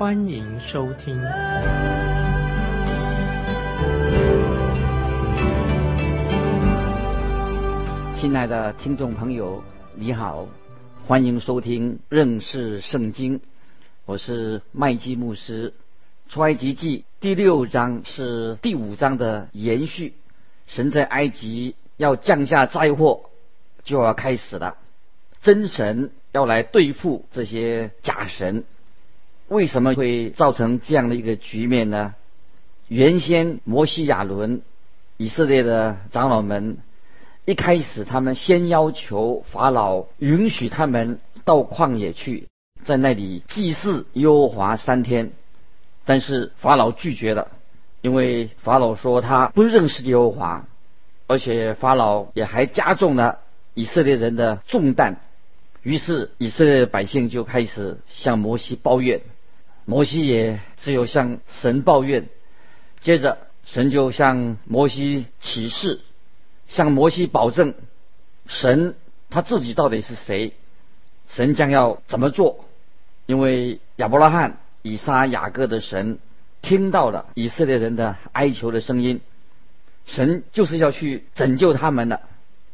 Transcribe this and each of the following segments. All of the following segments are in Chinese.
欢迎收听。亲爱的听众朋友，你好，欢迎收听认识圣经，我是麦基牧师。出埃及记第六章是第五章的延续，神在埃及。要降下灾祸，就要开始了。真神要来对付这些假神，为什么会造成这样的一个局面呢？原先摩西亚伦以色列的长老们一开始，他们先要求法老允许他们到旷野去，在那里祭祀耶和华三天，但是法老拒绝了，因为法老说他不认识耶和华。而且法老也还加重了以色列人的重担，于是以色列百姓就开始向摩西抱怨，摩西也只有向神抱怨。接着神就向摩西启示，向摩西保证，神他自己到底是谁，神将要怎么做？因为亚伯拉罕、以撒、雅各的神听到了以色列人的哀求的声音。神就是要去拯救他们的，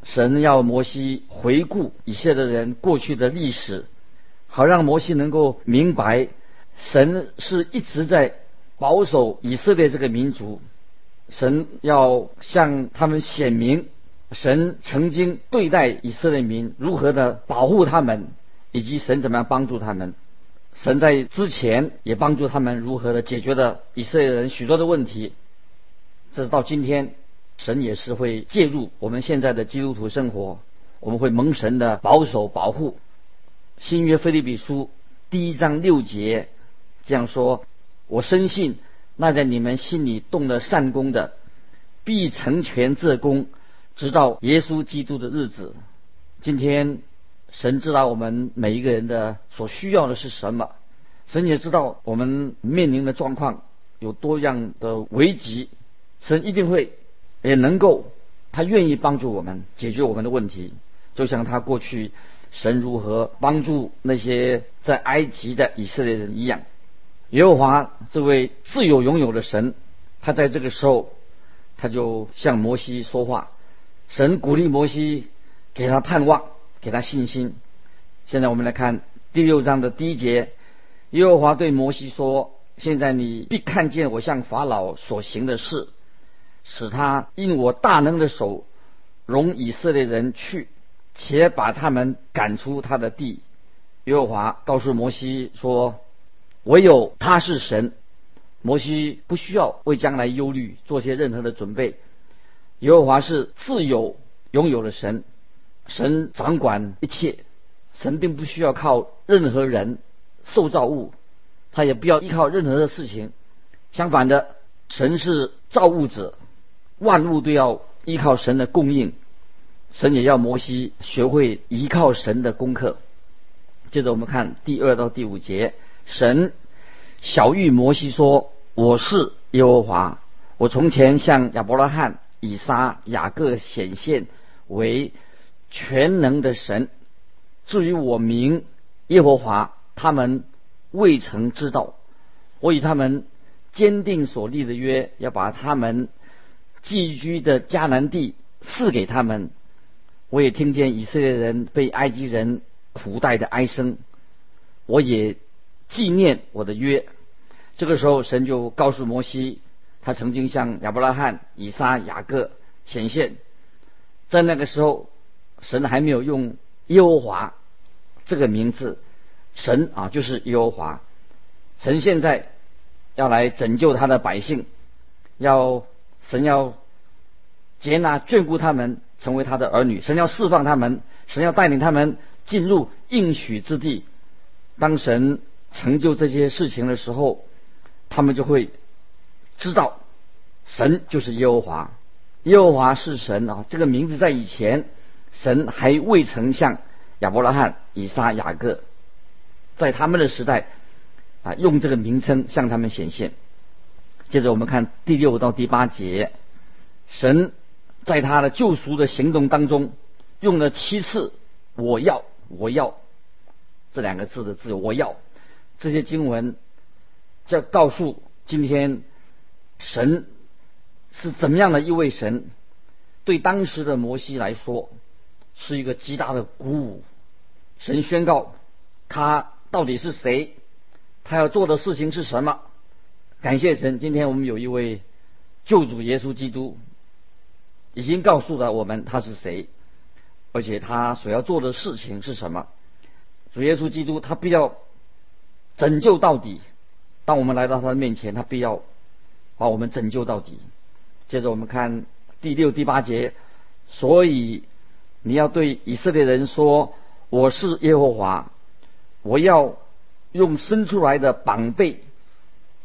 神要摩西回顾以色列人过去的历史，好让摩西能够明白，神是一直在保守以色列这个民族。神要向他们显明，神曾经对待以色列民如何的保护他们，以及神怎么样帮助他们。神在之前也帮助他们如何的解决了以色列人许多的问题，这是到今天。神也是会介入我们现在的基督徒生活，我们会蒙神的保守保护。新约菲利比书第一章六节这样说：“我深信那在你们心里动了善功的，必成全这功，直到耶稣基督的日子。”今天神知道我们每一个人的所需要的是什么，神也知道我们面临的状况有多样的危急，神一定会。也能够，他愿意帮助我们解决我们的问题，就像他过去神如何帮助那些在埃及的以色列人一样。耶和华这位自有拥有的神，他在这个时候，他就向摩西说话，神鼓励摩西，给他盼望，给他信心。现在我们来看第六章的第一节，耶和华对摩西说：“现在你必看见我向法老所行的事。”使他因我大能的手容以色列人去，且把他们赶出他的地。耶和华告诉摩西说：“唯有他是神。”摩西不需要为将来忧虑，做些任何的准备。耶和华是自由拥有的神，神掌管一切，神并不需要靠任何人、受造物，他也不要依靠任何的事情。相反的，神是造物者。万物都要依靠神的供应，神也要摩西学会依靠神的功课。接着我们看第二到第五节，神小谕摩西说：“我是耶和华，我从前向亚伯拉罕、以撒、雅各显现为全能的神。至于我名耶和华，他们未曾知道。我与他们坚定所立的约，要把他们。”寄居的迦南地赐给他们，我也听见以色列人被埃及人苦待的哀声，我也纪念我的约。这个时候，神就告诉摩西，他曾经向亚伯拉罕、以撒、雅各显现，在那个时候，神还没有用耶和华这个名字，神啊就是耶和华。神现在要来拯救他的百姓，要。神要接纳眷顾他们，成为他的儿女。神要释放他们，神要带领他们进入应许之地。当神成就这些事情的时候，他们就会知道神就是耶和华，耶和华是神啊。这个名字在以前神还未曾向亚伯拉罕、以撒、雅各在他们的时代啊用这个名称向他们显现。接着我们看第六到第八节，神在他的救赎的行动当中用了七次“我要，我要”这两个字的字，我要这些经文，在告诉今天神是怎么样的一位神，对当时的摩西来说是一个极大的鼓舞。神宣告他到底是谁，他要做的事情是什么。感谢神，今天我们有一位救主耶稣基督，已经告诉了我们他是谁，而且他所要做的事情是什么。主耶稣基督他必要拯救到底。当我们来到他的面前，他必要把我们拯救到底。接着我们看第六、第八节，所以你要对以色列人说：“我是耶和华，我要用生出来的膀臂。”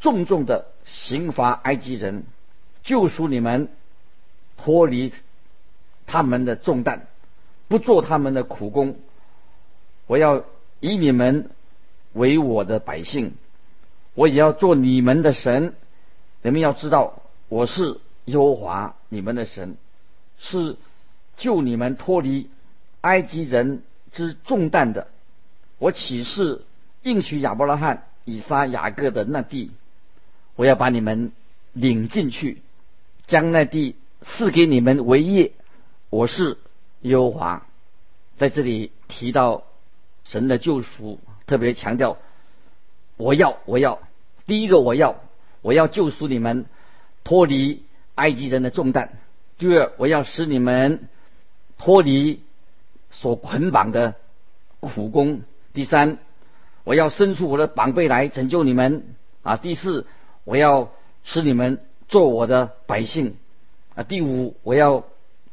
重重的刑罚埃及人，救赎你们脱离他们的重担，不做他们的苦工。我要以你们为我的百姓，我也要做你们的神。你们要知道，我是耶和华你们的神，是救你们脱离埃及人之重担的。我岂是应许亚伯拉罕、以撒、雅各的那地？我要把你们领进去，将那地赐给你们为业。我是耶和华，在这里提到神的救赎，特别强调我要我要第一个我要我要救赎你们脱离埃及人的重担；第二我要使你们脱离所捆绑的苦工；第三我要伸出我的膀臂来拯救你们啊！第四。我要使你们做我的百姓啊！第五，我要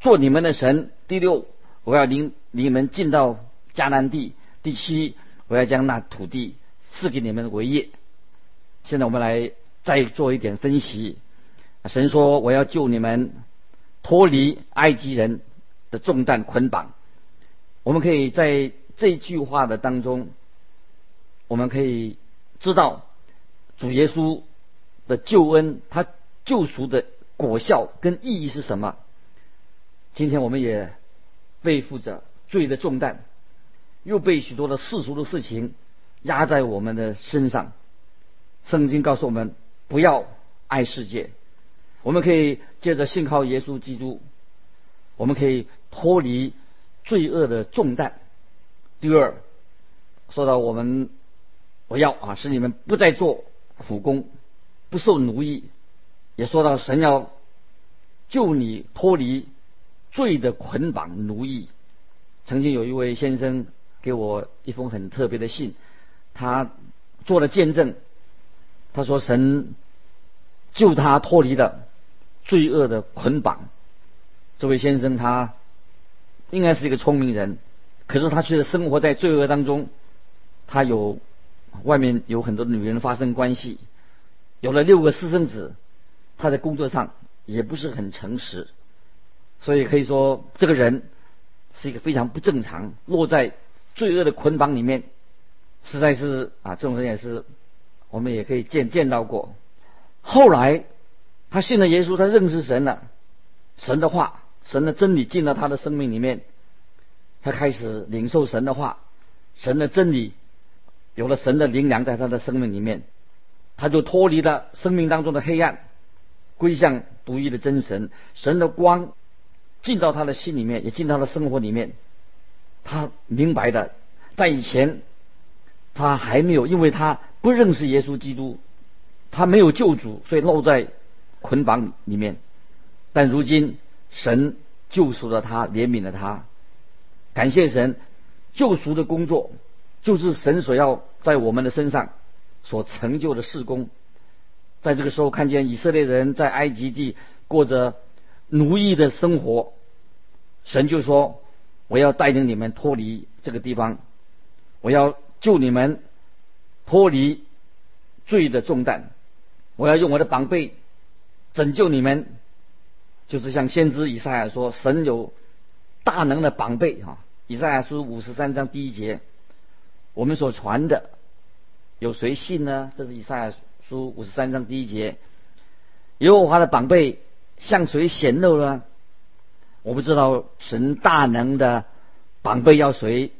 做你们的神。第六，我要领你们进到迦南地。第七，我要将那土地赐给你们为业。现在我们来再做一点分析。神说：“我要救你们脱离埃及人的重担捆绑。”我们可以在这句话的当中，我们可以知道主耶稣。的救恩，他救赎的果效跟意义是什么？今天我们也背负着罪的重担，又被许多的世俗的事情压在我们的身上。圣经告诉我们，不要爱世界。我们可以借着信靠耶稣基督，我们可以脱离罪恶的重担。第二，说到我们，我要啊，使你们不再做苦工。不受奴役，也说到神要救你脱离罪的捆绑奴役。曾经有一位先生给我一封很特别的信，他做了见证。他说神救他脱离了罪恶的捆绑。这位先生他应该是一个聪明人，可是他却生活在罪恶当中。他有外面有很多女人发生关系。有了六个私生子，他在工作上也不是很诚实，所以可以说这个人是一个非常不正常，落在罪恶的捆绑里面，实在是啊，这种人也是我们也可以见见到过。后来他信了耶稣，他认识神了，神的话、神的真理进了他的生命里面，他开始领受神的话、神的真理，有了神的灵粮在他的生命里面。他就脱离了生命当中的黑暗，归向独一的真神。神的光进到他的心里面，也进到了生活里面。他明白的，在以前他还没有，因为他不认识耶稣基督，他没有救主，所以落在捆绑里面。但如今神救赎了他，怜悯了他。感谢神，救赎的工作就是神所要在我们的身上。所成就的事工，在这个时候看见以色列人在埃及地过着奴役的生活，神就说：“我要带领你们脱离这个地方，我要救你们脱离罪的重担，我要用我的膀臂拯救你们，就是像先知以赛亚说，神有大能的宝贝哈。以赛亚书五十三章第一节，我们所传的有谁信呢？这是以赛亚书五十三章第一节，耶和华的宝贝向谁显露呢？我不知道神大能的绑背要谁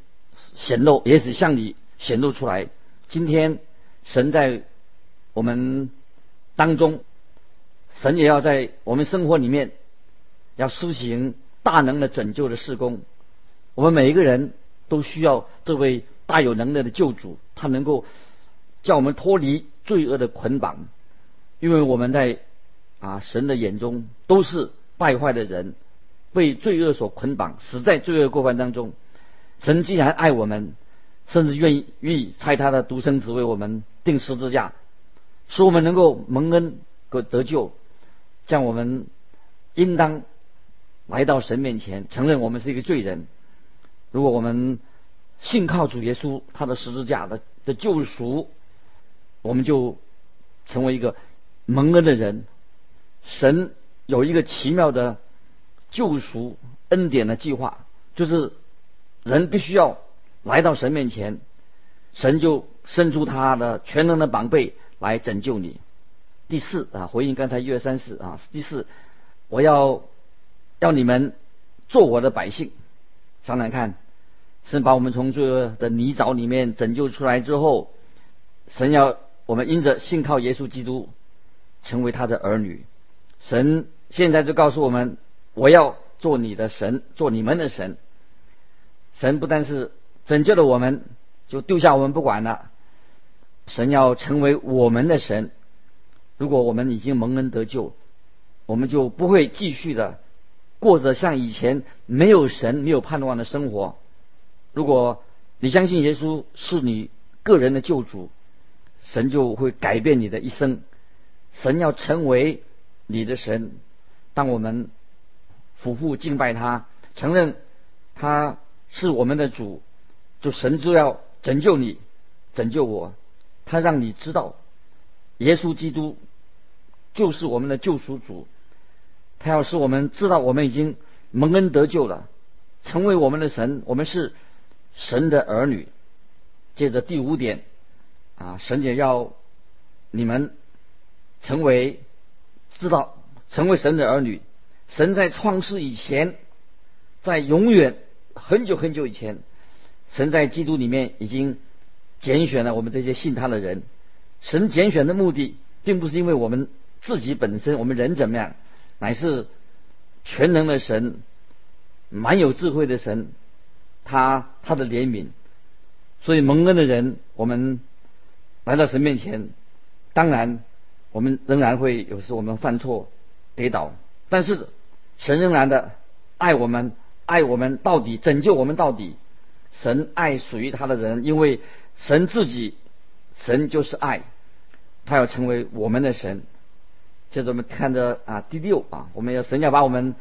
显露，也许向你显露出来。今天神在我们当中，神也要在我们生活里面要施行大能的拯救的事工。我们每一个人都需要这位大有能力的救主，他能够叫我们脱离罪恶的捆绑，因为我们在啊神的眼中都是败坏的人，被罪恶所捆绑，死在罪恶过犯当中。神既然爱我们，甚至愿意愿意差他的独生子为我们定十字架，使我们能够蒙恩得得救，将我们应当来到神面前，承认我们是一个罪人。如果我们信靠主耶稣，他的十字架的的救赎，我们就成为一个蒙恩的人。神有一个奇妙的救赎恩典的计划，就是人必须要来到神面前，神就伸出他的全能的膀臂来拯救你。第四啊，回应刚才一二三四啊，第四，我要要你们做我的百姓。想想看，神把我们从罪恶的泥沼里面拯救出来之后，神要我们因着信靠耶稣基督，成为他的儿女。神现在就告诉我们：我要做你的神，做你们的神。神不但是拯救了我们，就丢下我们不管了。神要成为我们的神。如果我们已经蒙恩得救，我们就不会继续的。过着像以前没有神、没有盼望的生活。如果你相信耶稣是你个人的救主，神就会改变你的一生。神要成为你的神。当我们俯伏敬拜他，承认他是我们的主，就神就要拯救你、拯救我。他让你知道，耶稣基督就是我们的救赎主。他要使我们知道，我们已经蒙恩得救了，成为我们的神，我们是神的儿女。接着第五点，啊，神也要你们成为知道成为神的儿女。神在创世以前，在永远很久很久以前，神在基督里面已经拣选了我们这些信他的人。神拣选的目的，并不是因为我们自己本身，我们人怎么样。乃是全能的神，蛮有智慧的神，他他的怜悯，所以蒙恩的人，我们来到神面前，当然我们仍然会有时我们犯错跌倒，但是神仍然的爱我们，爱我们到底，拯救我们到底。神爱属于他的人，因为神自己，神就是爱，他要成为我们的神。接着我们看着啊，第六啊，我们要神要把我们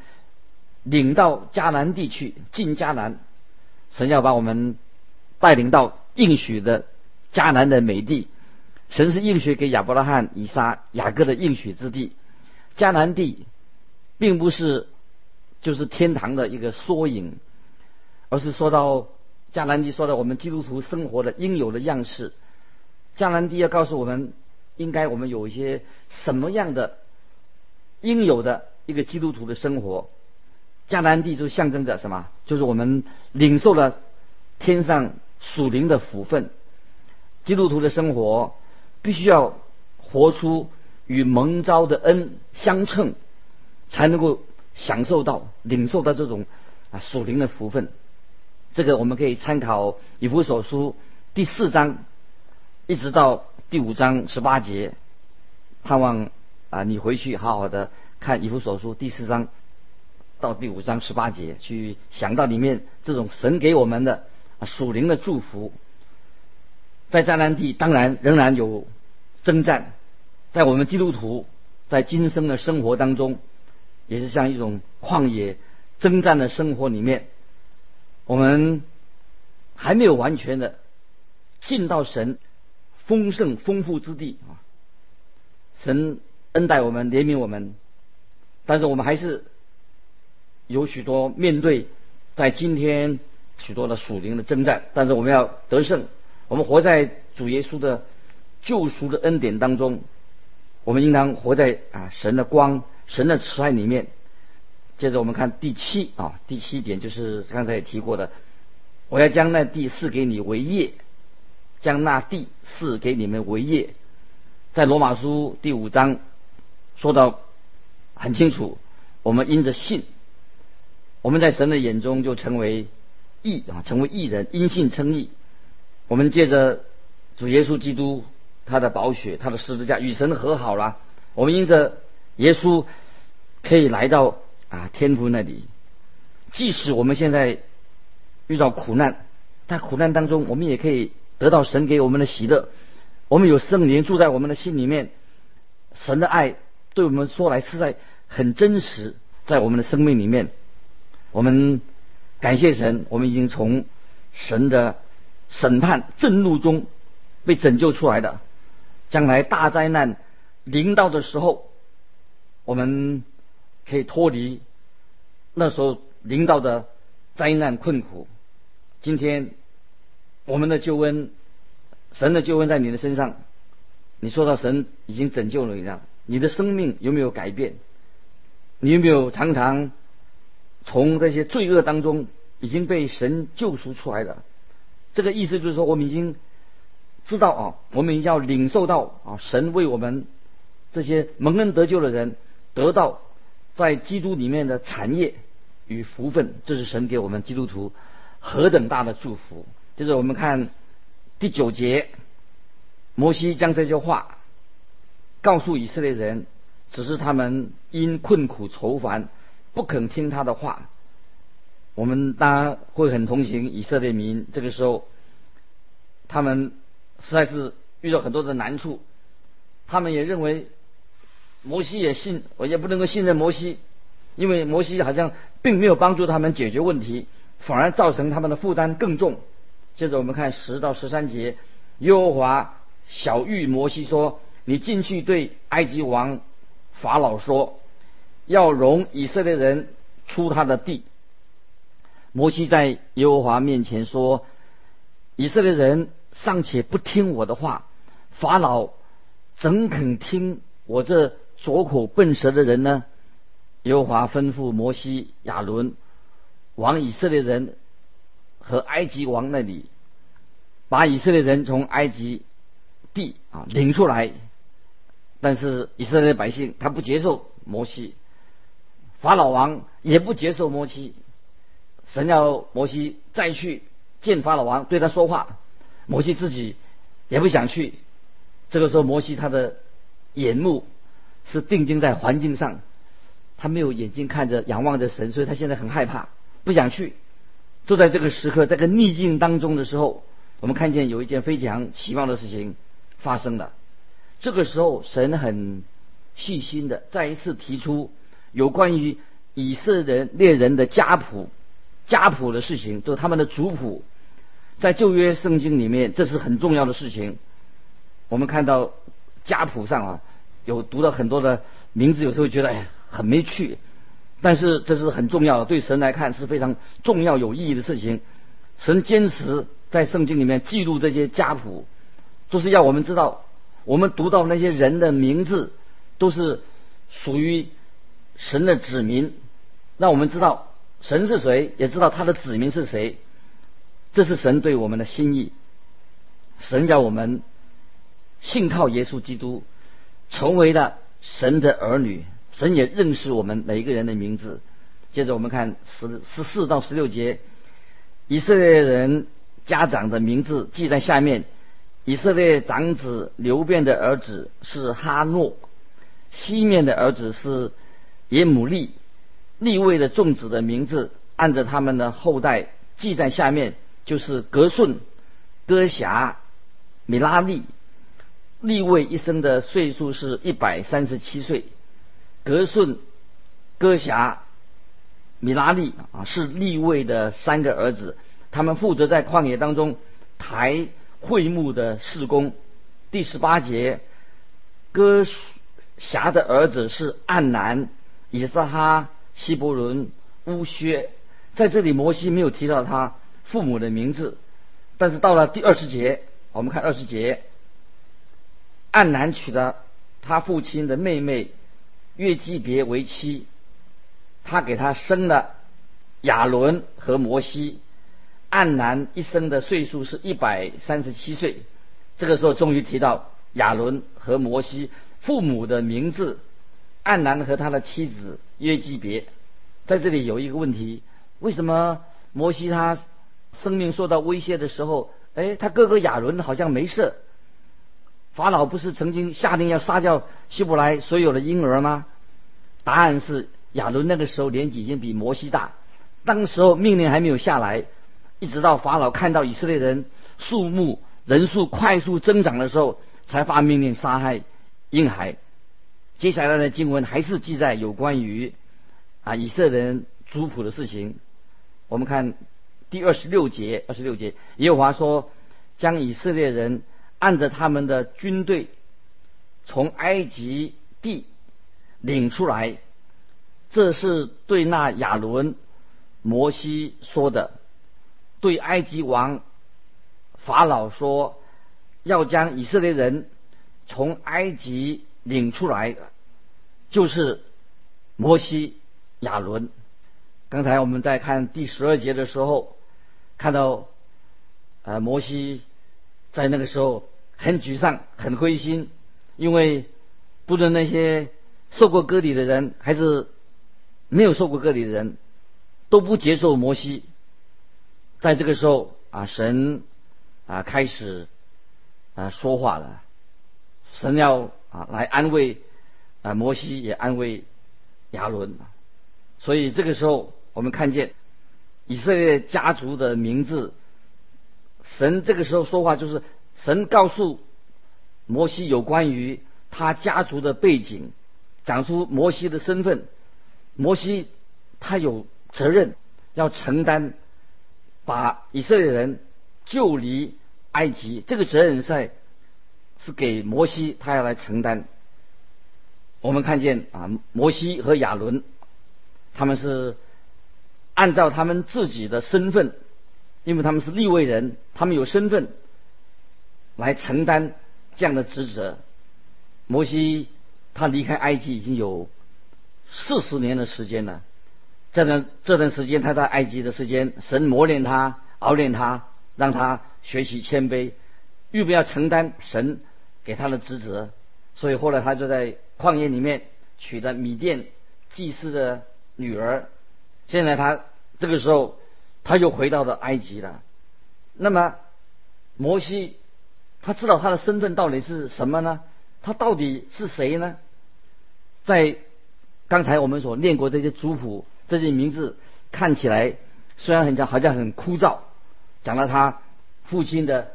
领到迦南地去，进迦南，神要把我们带领到应许的迦南的美地。神是应许给亚伯拉罕、以撒、雅各的应许之地。迦南地并不是就是天堂的一个缩影，而是说到迦南地，说到我们基督徒生活的应有的样式。迦南地要告诉我们。应该我们有一些什么样的应有的一个基督徒的生活？迦南地就象征着什么？就是我们领受了天上属灵的福分。基督徒的生活必须要活出与蒙召的恩相称，才能够享受到、领受到这种啊属灵的福分。这个我们可以参考以弗所书第四章，一直到。第五章十八节，盼望啊，你回去好好的看以弗所书第四章到第五章十八节，去想到里面这种神给我们的啊属灵的祝福。在迦南地，当然仍然有征战，在我们基督徒在今生的生活当中，也是像一种旷野征战的生活里面，我们还没有完全的进到神。丰盛丰富之地啊！神恩待我们，怜悯我们，但是我们还是有许多面对在今天许多的属灵的征战，但是我们要得胜。我们活在主耶稣的救赎的恩典当中，我们应当活在啊神的光、神的慈爱里面。接着我们看第七啊，第七点就是刚才也提过的，我要将那地赐给你为业，将那地赐给你们为业。在罗马书第五章说到很清楚，我们因着信，我们在神的眼中就成为义啊，成为义人，因信称义。我们借着主耶稣基督他的宝血，他的十字架与神和好了。我们因着耶稣可以来到啊天父那里。即使我们现在遇到苦难，在苦难当中，我们也可以得到神给我们的喜乐。我们有圣灵住在我们的心里面，神的爱对我们说来实在很真实，在我们的生命里面。我们感谢神，我们已经从神的。审判震怒中被拯救出来的，将来大灾难临到的时候，我们可以脱离那时候临到的灾难困苦。今天我们的救恩，神的救恩在你的身上，你说到神已经拯救了你了，你的生命有没有改变？你有没有常常从这些罪恶当中已经被神救赎出来了？这个意思就是说，我们已经知道啊，我们要领受到啊，神为我们这些蒙恩得救的人得到在基督里面的产业与福分，这是神给我们基督徒何等大的祝福。就是我们看第九节，摩西将这些话告诉以色列人，只是他们因困苦愁烦，不肯听他的话。我们当然会很同情以色列民，这个时候，他们实在是遇到很多的难处，他们也认为摩西也信，我也不能够信任摩西，因为摩西好像并没有帮助他们解决问题，反而造成他们的负担更重。接着我们看十到十三节，耶和华小谕摩西说：“你进去对埃及王法老说，要容以色列人出他的地。”摩西在耶和华面前说：“以色列人尚且不听我的话，法老怎肯听我这左口笨舌的人呢？”耶和华吩咐摩西、亚伦往以色列人和埃及王那里，把以色列人从埃及地啊领出来。但是以色列百姓他不接受摩西，法老王也不接受摩西。神要摩西再去见法老王，对他说话。摩西自己也不想去。这个时候，摩西他的眼目是定睛在环境上，他没有眼睛看着、仰望着神，所以他现在很害怕，不想去。就在这个时刻，这个逆境当中的时候，我们看见有一件非常奇妙的事情发生了。这个时候，神很细心的再一次提出有关于以色列人的家谱。家谱的事情，就是他们的族谱，在旧约圣经里面，这是很重要的事情。我们看到家谱上啊，有读到很多的名字，有时候觉得哎很没趣，但是这是很重要的，对神来看是非常重要有意义的事情。神坚持在圣经里面记录这些家谱，都是要我们知道，我们读到那些人的名字都是属于神的子民，让我们知道。神是谁？也知道他的子民是谁，这是神对我们的心意。神叫我们信靠耶稣基督，成为了神的儿女。神也认识我们每一个人的名字。接着我们看十十四到十六节，以色列人家长的名字记在下面。以色列长子流变的儿子是哈诺，西面的儿子是耶姆利。立位的众子的名字，按着他们的后代记在下面，就是格顺、哥辖、米拉利。立位一生的岁数是一百三十七岁。格顺、哥辖、米拉利啊，是立位的三个儿子，他们负责在旷野当中抬会幕的事工。第十八节，哥辖的儿子是暗南。以撒哈、希伯伦、乌薛，在这里摩西没有提到他父母的名字，但是到了第二十节，我们看二十节，暗南娶了他父亲的妹妹约基别为妻，他给他生了亚伦和摩西。暗南一生的岁数是一百三十七岁，这个时候终于提到亚伦和摩西父母的名字。暗南和他的妻子约基别，在这里有一个问题：为什么摩西他生命受到威胁的时候，哎，他哥哥亚伦好像没事？法老不是曾经下令要杀掉希伯来所有的婴儿吗？答案是亚伦那个时候年纪已经比摩西大，当时候命令还没有下来。一直到法老看到以色列人数目人数快速增长的时候，才发命令杀害婴孩。接下来的经文还是记载有关于啊以色列人族谱的事情。我们看第二十六节，二十六节，耶和华说：“将以色列人按着他们的军队从埃及地领出来。”这是对那亚伦、摩西说的。对埃及王法老说：“要将以色列人从埃及领出来，就是摩西、亚伦。”刚才我们在看第十二节的时候，看到呃摩西在那个时候很沮丧、很灰心，因为不论那些受过割礼的人，还是没有受过割礼的人，都不接受摩西。在这个时候啊，神啊开始啊说话了，神要啊来安慰啊摩西，也安慰亚伦。所以这个时候，我们看见以色列家族的名字，神这个时候说话，就是神告诉摩西有关于他家族的背景，讲出摩西的身份。摩西他有责任要承担。把以色列人救离埃及，这个责任在是给摩西，他要来承担。我们看见啊，摩西和亚伦，他们是按照他们自己的身份，因为他们是立位人，他们有身份来承担这样的职责。摩西他离开埃及已经有四十年的时间了。这段这段时间，他在埃及的时间，神磨练他、熬练他，让他学习谦卑，预备要承担神给他的职责。所以后来他就在旷野里面娶了米甸祭司的女儿。现在他这个时候，他又回到了埃及了。那么摩西他知道他的身份到底是什么呢？他到底是谁呢？在刚才我们所念过这些族谱。这些名字看起来虽然很像，好像很枯燥，讲了他父亲的、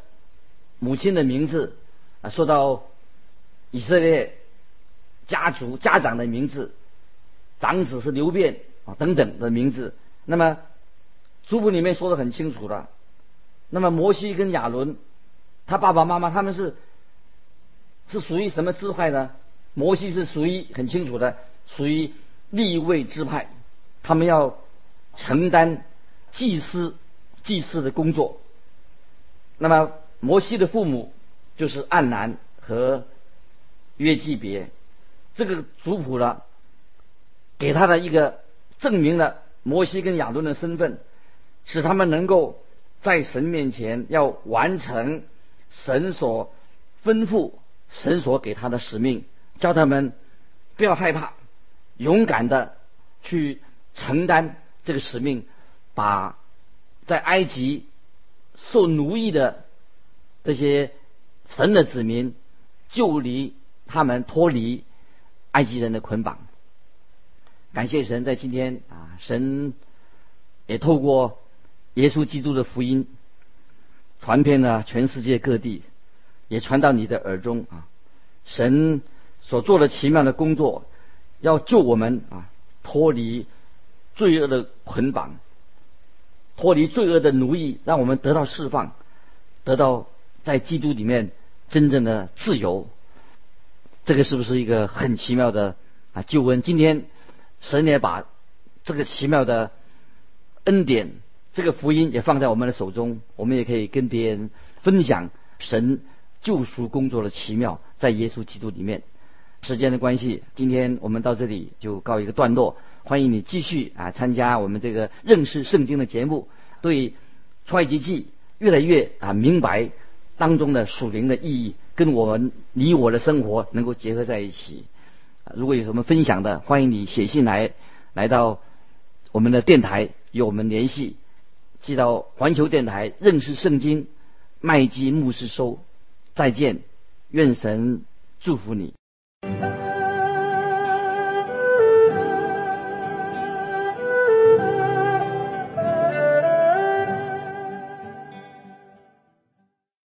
母亲的名字啊，说到以色列家族家长的名字，长子是刘辩啊等等的名字。那么族谱里面说的很清楚的。那么摩西跟亚伦，他爸爸妈妈他们是是属于什么支派呢？摩西是属于很清楚的，属于立位支派。他们要承担祭司祭祀的工作。那么摩西的父母就是暗南和约基别，这个族谱呢，给他的一个证明了摩西跟亚伦的身份，使他们能够在神面前要完成神所吩咐、神所给他的使命，叫他们不要害怕，勇敢的去。承担这个使命，把在埃及受奴役的这些神的子民救离他们，脱离埃及人的捆绑。感谢神，在今天啊，神也透过耶稣基督的福音传遍了全世界各地，也传到你的耳中啊。神所做的奇妙的工作，要救我们啊，脱离。罪恶的捆绑，脱离罪恶的奴役，让我们得到释放，得到在基督里面真正的自由。这个是不是一个很奇妙的啊救恩？今天神也把这个奇妙的恩典、这个福音也放在我们的手中，我们也可以跟别人分享神救赎工作的奇妙，在耶稣基督里面。时间的关系，今天我们到这里就告一个段落。欢迎你继续啊参加我们这个认识圣经的节目，对出埃及记越来越啊明白当中的属灵的意义，跟我们你我的生活能够结合在一起。如果有什么分享的，欢迎你写信来，来到我们的电台与我们联系，寄到环球电台认识圣经麦基牧师收。再见，愿神祝福你。